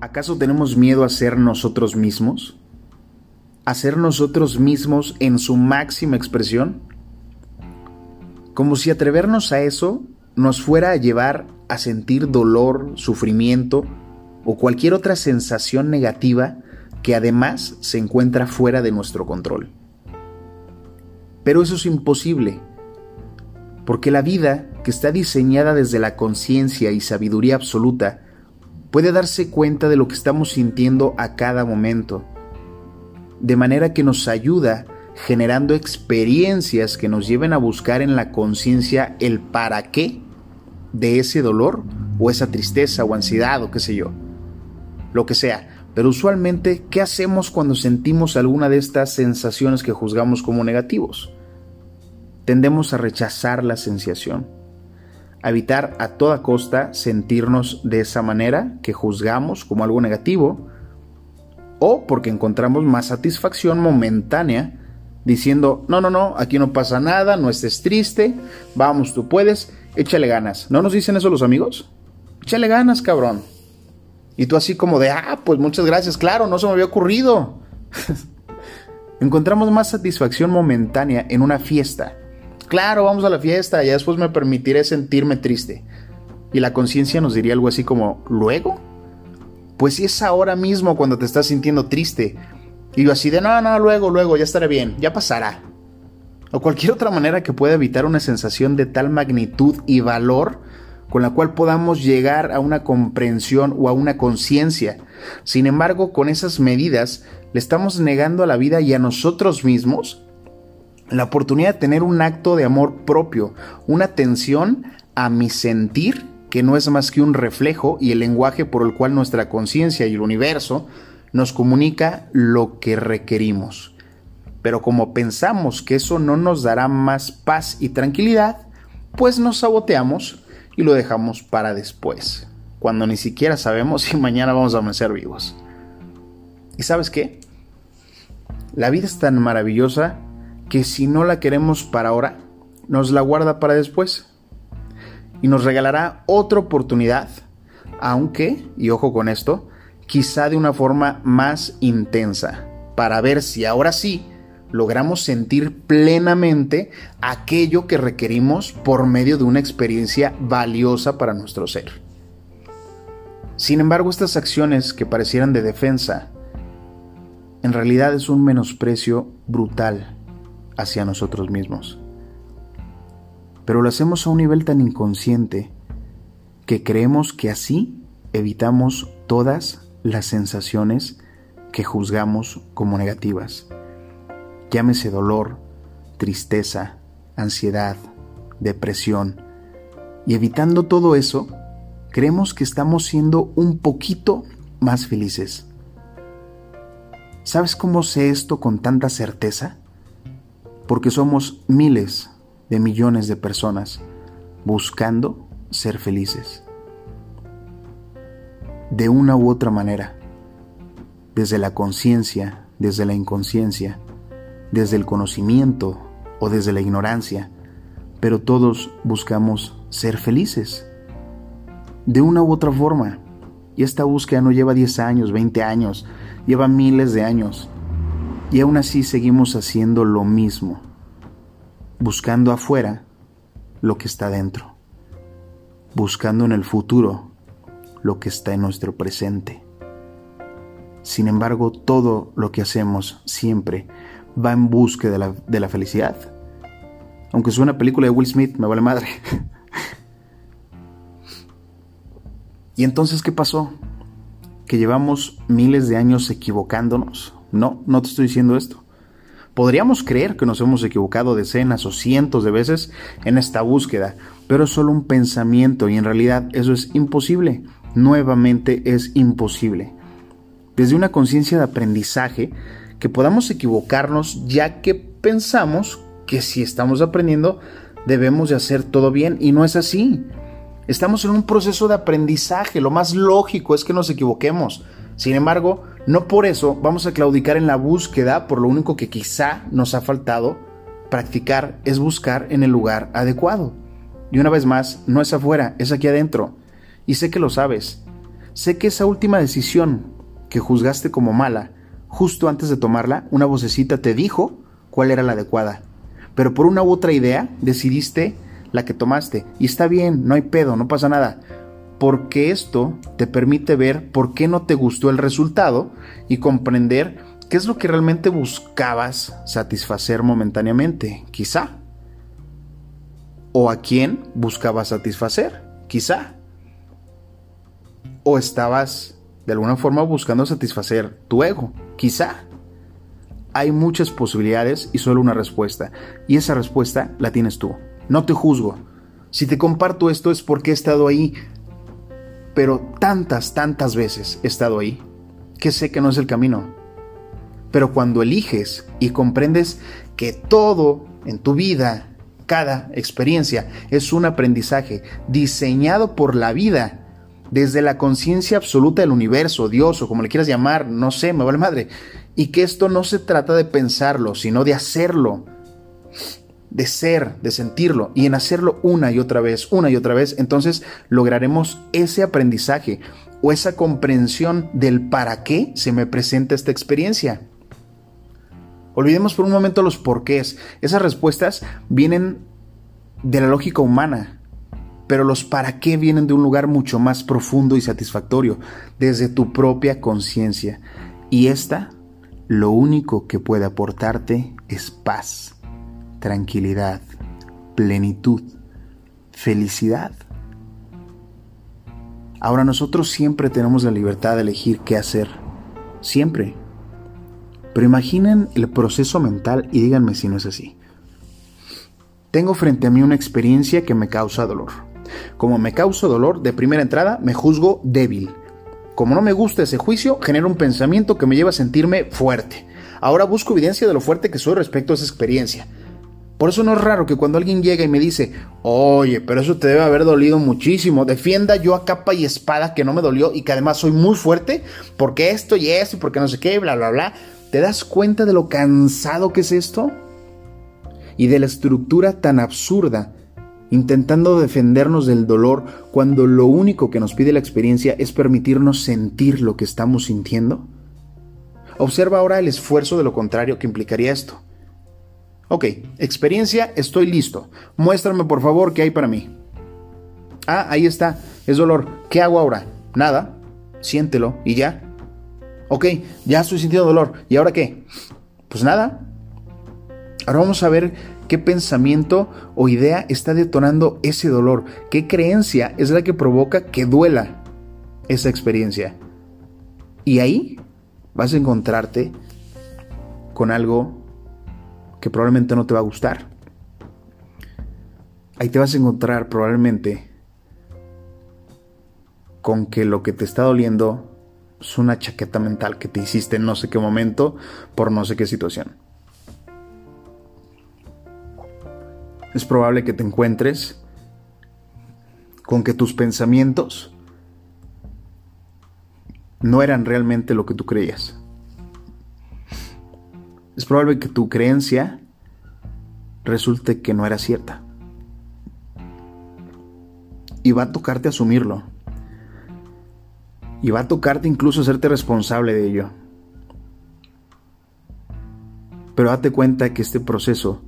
¿Acaso tenemos miedo a ser nosotros mismos? ¿A ser nosotros mismos en su máxima expresión? Como si atrevernos a eso nos fuera a llevar a sentir dolor, sufrimiento o cualquier otra sensación negativa que además se encuentra fuera de nuestro control. Pero eso es imposible, porque la vida, que está diseñada desde la conciencia y sabiduría absoluta, puede darse cuenta de lo que estamos sintiendo a cada momento, de manera que nos ayuda generando experiencias que nos lleven a buscar en la conciencia el para qué de ese dolor o esa tristeza o ansiedad o qué sé yo, lo que sea. Pero usualmente, ¿qué hacemos cuando sentimos alguna de estas sensaciones que juzgamos como negativos? Tendemos a rechazar la sensación evitar a toda costa sentirnos de esa manera que juzgamos como algo negativo, o porque encontramos más satisfacción momentánea diciendo, no, no, no, aquí no pasa nada, no estés triste, vamos, tú puedes, échale ganas. ¿No nos dicen eso los amigos? Échale ganas, cabrón. Y tú así como de, ah, pues muchas gracias, claro, no se me había ocurrido. Encontramos más satisfacción momentánea en una fiesta claro, vamos a la fiesta, ya después me permitiré sentirme triste. Y la conciencia nos diría algo así como, ¿luego? Pues si es ahora mismo cuando te estás sintiendo triste. Y yo así de, no, no, luego, luego, ya estaré bien, ya pasará. O cualquier otra manera que pueda evitar una sensación de tal magnitud y valor con la cual podamos llegar a una comprensión o a una conciencia. Sin embargo, con esas medidas le estamos negando a la vida y a nosotros mismos la oportunidad de tener un acto de amor propio, una atención a mi sentir, que no es más que un reflejo y el lenguaje por el cual nuestra conciencia y el universo nos comunica lo que requerimos. Pero como pensamos que eso no nos dará más paz y tranquilidad, pues nos saboteamos y lo dejamos para después, cuando ni siquiera sabemos si mañana vamos a amanecer vivos. ¿Y sabes qué? La vida es tan maravillosa que si no la queremos para ahora, nos la guarda para después. Y nos regalará otra oportunidad, aunque, y ojo con esto, quizá de una forma más intensa, para ver si ahora sí logramos sentir plenamente aquello que requerimos por medio de una experiencia valiosa para nuestro ser. Sin embargo, estas acciones que parecieran de defensa, en realidad es un menosprecio brutal hacia nosotros mismos. Pero lo hacemos a un nivel tan inconsciente que creemos que así evitamos todas las sensaciones que juzgamos como negativas. Llámese dolor, tristeza, ansiedad, depresión. Y evitando todo eso, creemos que estamos siendo un poquito más felices. ¿Sabes cómo sé esto con tanta certeza? Porque somos miles de millones de personas buscando ser felices. De una u otra manera, desde la conciencia, desde la inconsciencia, desde el conocimiento o desde la ignorancia, pero todos buscamos ser felices. De una u otra forma. Y esta búsqueda no lleva 10 años, 20 años, lleva miles de años. Y aún así seguimos haciendo lo mismo, buscando afuera lo que está dentro, buscando en el futuro lo que está en nuestro presente. Sin embargo, todo lo que hacemos siempre va en busca de la, de la felicidad. Aunque es una película de Will Smith, me vale madre. ¿Y entonces qué pasó? ¿Que llevamos miles de años equivocándonos? No, no te estoy diciendo esto. Podríamos creer que nos hemos equivocado decenas o cientos de veces en esta búsqueda, pero es solo un pensamiento y en realidad eso es imposible. Nuevamente es imposible. Desde una conciencia de aprendizaje, que podamos equivocarnos ya que pensamos que si estamos aprendiendo debemos de hacer todo bien y no es así. Estamos en un proceso de aprendizaje, lo más lógico es que nos equivoquemos. Sin embargo, no por eso vamos a claudicar en la búsqueda, por lo único que quizá nos ha faltado practicar es buscar en el lugar adecuado. Y una vez más, no es afuera, es aquí adentro. Y sé que lo sabes. sé que esa última decisión que juzgaste como mala, justo antes de tomarla, una vocecita te dijo cuál era la adecuada. Pero por una u otra idea decidiste la que tomaste. Y está bien, no hay pedo, no pasa nada. Porque esto te permite ver por qué no te gustó el resultado y comprender qué es lo que realmente buscabas satisfacer momentáneamente, quizá. O a quién buscabas satisfacer, quizá. O estabas de alguna forma buscando satisfacer tu ego, quizá. Hay muchas posibilidades y solo una respuesta. Y esa respuesta la tienes tú. No te juzgo. Si te comparto esto es porque he estado ahí, pero tantas, tantas veces he estado ahí, que sé que no es el camino. Pero cuando eliges y comprendes que todo en tu vida, cada experiencia, es un aprendizaje diseñado por la vida, desde la conciencia absoluta del universo, Dios o como le quieras llamar, no sé, me vale madre, y que esto no se trata de pensarlo, sino de hacerlo de ser, de sentirlo y en hacerlo una y otra vez, una y otra vez, entonces lograremos ese aprendizaje o esa comprensión del para qué se me presenta esta experiencia. Olvidemos por un momento los porqués. Esas respuestas vienen de la lógica humana, pero los para qué vienen de un lugar mucho más profundo y satisfactorio, desde tu propia conciencia. Y esta, lo único que puede aportarte es paz tranquilidad, plenitud, felicidad. Ahora nosotros siempre tenemos la libertad de elegir qué hacer, siempre. Pero imaginen el proceso mental y díganme si no es así. Tengo frente a mí una experiencia que me causa dolor. Como me causa dolor, de primera entrada me juzgo débil. Como no me gusta ese juicio, genero un pensamiento que me lleva a sentirme fuerte. Ahora busco evidencia de lo fuerte que soy respecto a esa experiencia. Por eso no es raro que cuando alguien llega y me dice, oye, pero eso te debe haber dolido muchísimo, defienda yo a capa y espada que no me dolió y que además soy muy fuerte, porque esto y esto y porque no sé qué, bla, bla, bla. ¿Te das cuenta de lo cansado que es esto? Y de la estructura tan absurda, intentando defendernos del dolor cuando lo único que nos pide la experiencia es permitirnos sentir lo que estamos sintiendo. Observa ahora el esfuerzo de lo contrario que implicaría esto. Ok, experiencia, estoy listo. Muéstrame por favor qué hay para mí. Ah, ahí está, es dolor. ¿Qué hago ahora? Nada. Siéntelo y ya. Ok, ya estoy sintiendo dolor. ¿Y ahora qué? Pues nada. Ahora vamos a ver qué pensamiento o idea está detonando ese dolor. ¿Qué creencia es la que provoca que duela esa experiencia? Y ahí vas a encontrarte con algo que probablemente no te va a gustar. Ahí te vas a encontrar probablemente con que lo que te está doliendo es una chaqueta mental que te hiciste en no sé qué momento por no sé qué situación. Es probable que te encuentres con que tus pensamientos no eran realmente lo que tú creías probable que tu creencia resulte que no era cierta. Y va a tocarte asumirlo. Y va a tocarte incluso hacerte responsable de ello. Pero date cuenta que este proceso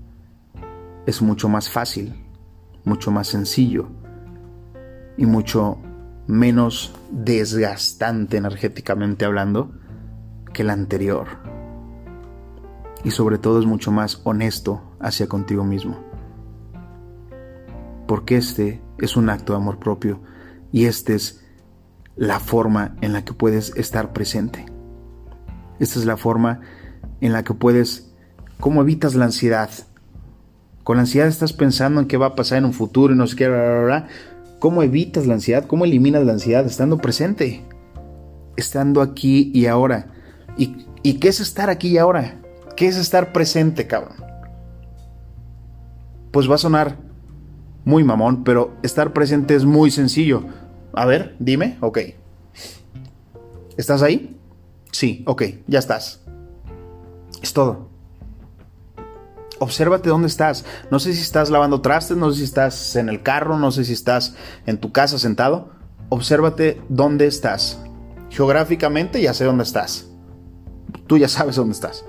es mucho más fácil, mucho más sencillo y mucho menos desgastante energéticamente hablando que el anterior y sobre todo es mucho más honesto hacia contigo mismo. Porque este es un acto de amor propio y esta es la forma en la que puedes estar presente. Esta es la forma en la que puedes, ¿cómo evitas la ansiedad? Con la ansiedad estás pensando en qué va a pasar en un futuro y no sé qué, bla, bla, ¿Cómo evitas la ansiedad? ¿Cómo eliminas la ansiedad? Estando presente, estando aquí y ahora. ¿Y, ¿Y qué es estar aquí y ahora? ¿Qué es estar presente, cabrón? Pues va a sonar muy mamón, pero estar presente es muy sencillo. A ver, dime, ok. ¿Estás ahí? Sí, ok, ya estás. Es todo. Obsérvate dónde estás. No sé si estás lavando trastes, no sé si estás en el carro, no sé si estás en tu casa sentado. obsérvate dónde estás. Geográficamente ya sé dónde estás. Tú ya sabes dónde estás.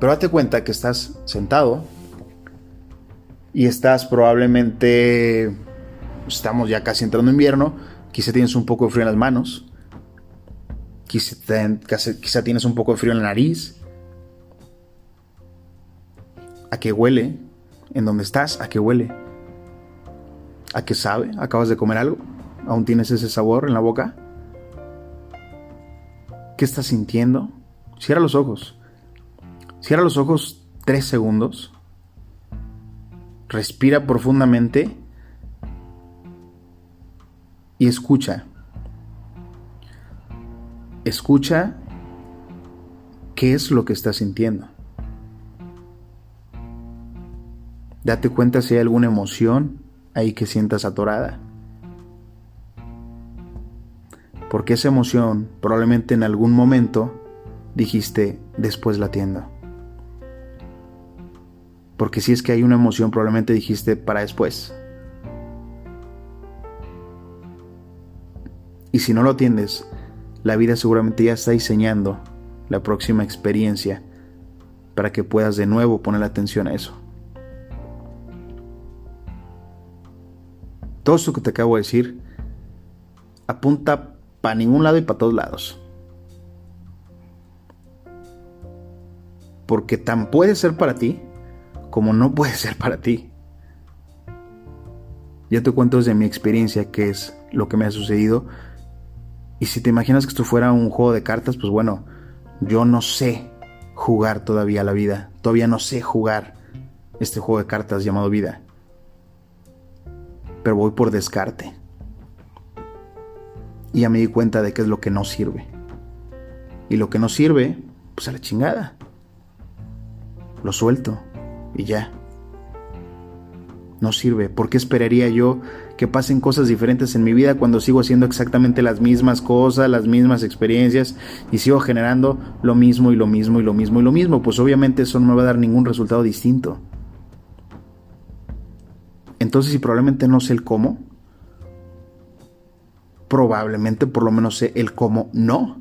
Pero date cuenta que estás sentado y estás probablemente, estamos ya casi entrando en invierno, quizá tienes un poco de frío en las manos, quizá, quizá tienes un poco de frío en la nariz. ¿A qué huele? ¿En dónde estás? ¿A qué huele? ¿A qué sabe? ¿Acabas de comer algo? ¿Aún tienes ese sabor en la boca? ¿Qué estás sintiendo? Cierra los ojos. Cierra los ojos tres segundos. Respira profundamente y escucha. Escucha qué es lo que estás sintiendo. Date cuenta si hay alguna emoción ahí que sientas atorada. Porque esa emoción probablemente en algún momento dijiste después la atiendo. Porque si es que hay una emoción probablemente dijiste para después. Y si no lo atiendes, la vida seguramente ya está diseñando la próxima experiencia para que puedas de nuevo poner atención a eso. Todo esto que te acabo de decir apunta para ningún lado y para todos lados. Porque tan puede ser para ti como no puede ser para ti. Ya te cuento desde mi experiencia qué es lo que me ha sucedido. Y si te imaginas que esto fuera un juego de cartas, pues bueno, yo no sé jugar todavía la vida. Todavía no sé jugar este juego de cartas llamado vida pero voy por descarte. Y ya me di cuenta de qué es lo que no sirve. Y lo que no sirve, pues a la chingada. Lo suelto y ya. No sirve. ¿Por qué esperaría yo que pasen cosas diferentes en mi vida cuando sigo haciendo exactamente las mismas cosas, las mismas experiencias y sigo generando lo mismo y lo mismo y lo mismo y lo mismo? Pues obviamente eso no me va a dar ningún resultado distinto. Entonces, si probablemente no sé el cómo, probablemente por lo menos sé el cómo no.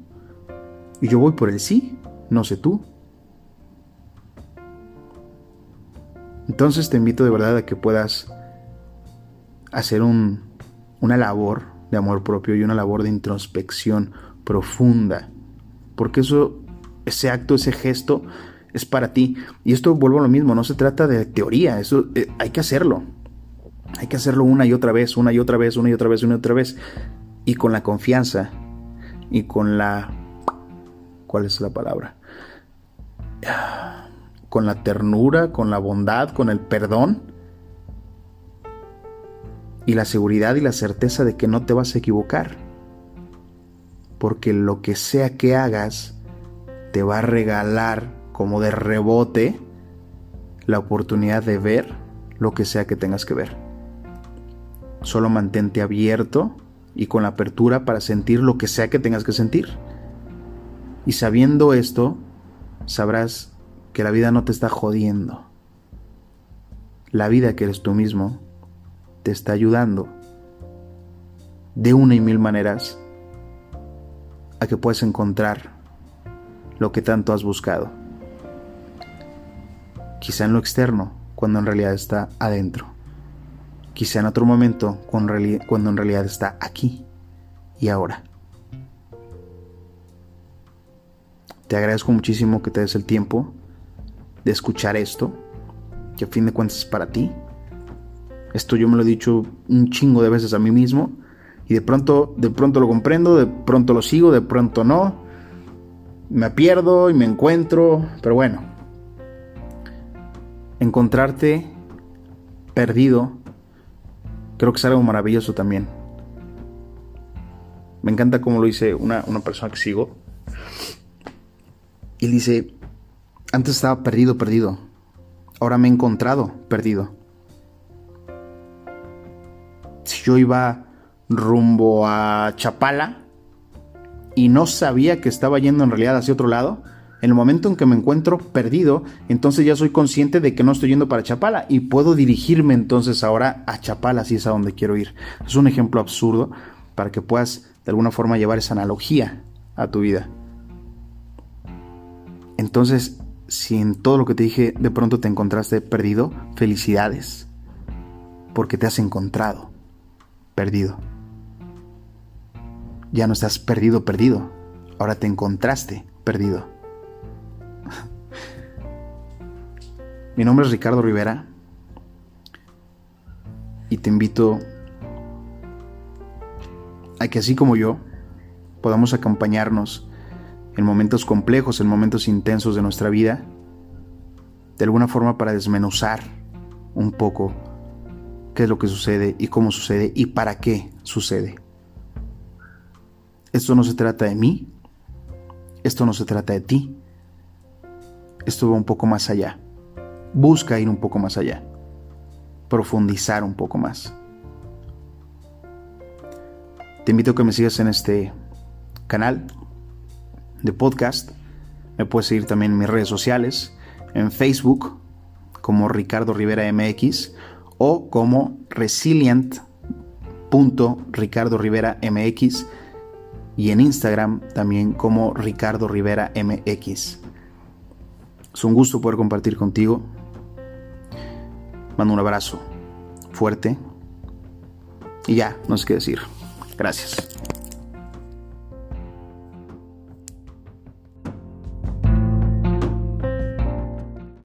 Y yo voy por el sí, no sé tú. Entonces te invito de verdad a que puedas hacer un, una labor de amor propio y una labor de introspección profunda. Porque eso, ese acto, ese gesto es para ti. Y esto vuelvo a lo mismo, no se trata de teoría, eso eh, hay que hacerlo. Hay que hacerlo una y otra vez, una y otra vez, una y otra vez, una y otra vez. Y con la confianza y con la... ¿Cuál es la palabra? Con la ternura, con la bondad, con el perdón. Y la seguridad y la certeza de que no te vas a equivocar. Porque lo que sea que hagas te va a regalar como de rebote la oportunidad de ver lo que sea que tengas que ver. Solo mantente abierto y con la apertura para sentir lo que sea que tengas que sentir. Y sabiendo esto, sabrás que la vida no te está jodiendo. La vida que eres tú mismo te está ayudando de una y mil maneras a que puedas encontrar lo que tanto has buscado. Quizá en lo externo, cuando en realidad está adentro quizá en otro momento cuando en realidad está aquí y ahora. Te agradezco muchísimo que te des el tiempo de escuchar esto, que a fin de cuentas es para ti. Esto yo me lo he dicho un chingo de veces a mí mismo y de pronto, de pronto lo comprendo, de pronto lo sigo, de pronto no. Me pierdo y me encuentro, pero bueno. Encontrarte perdido creo que es algo maravilloso también. Me encanta cómo lo dice una, persona que sigo. Y dice, antes estaba perdido, perdido. Ahora me he encontrado perdido. Si yo iba rumbo a Chapala y no sabía que estaba yendo en realidad hacia otro lado, En el momento en que me encuentro perdido, entonces ya soy consciente de que no estoy yendo para Chapala y puedo dirigirme entonces ahora a Chapala si es a donde quiero ir. Es un ejemplo absurdo para que puedas de alguna forma llevar esa analogía a tu vida. Entonces, si en todo lo que te dije de pronto te encontraste perdido, felicidades, porque te has encontrado perdido. Ya no estás perdido, perdido, ahora te encontraste perdido. Mi nombre es Ricardo Rivera y te invito a que así como yo podamos acompañarnos en momentos complejos, en momentos intensos de nuestra vida, de alguna forma para desmenuzar un poco qué es lo que sucede y cómo sucede y para qué sucede. Esto no se trata de mí, esto no se trata de ti, esto va un poco más allá. Busca ir un poco más allá, profundizar un poco más. Te invito a que me sigas en este canal de podcast. Me puedes seguir también en mis redes sociales, en Facebook como Ricardo Rivera MX o como resilient.ricardo Rivera MX y en Instagram también como Ricardo Rivera MX. Es un gusto poder compartir contigo. Mando un abrazo fuerte. Y ya, no sé qué decir. Gracias.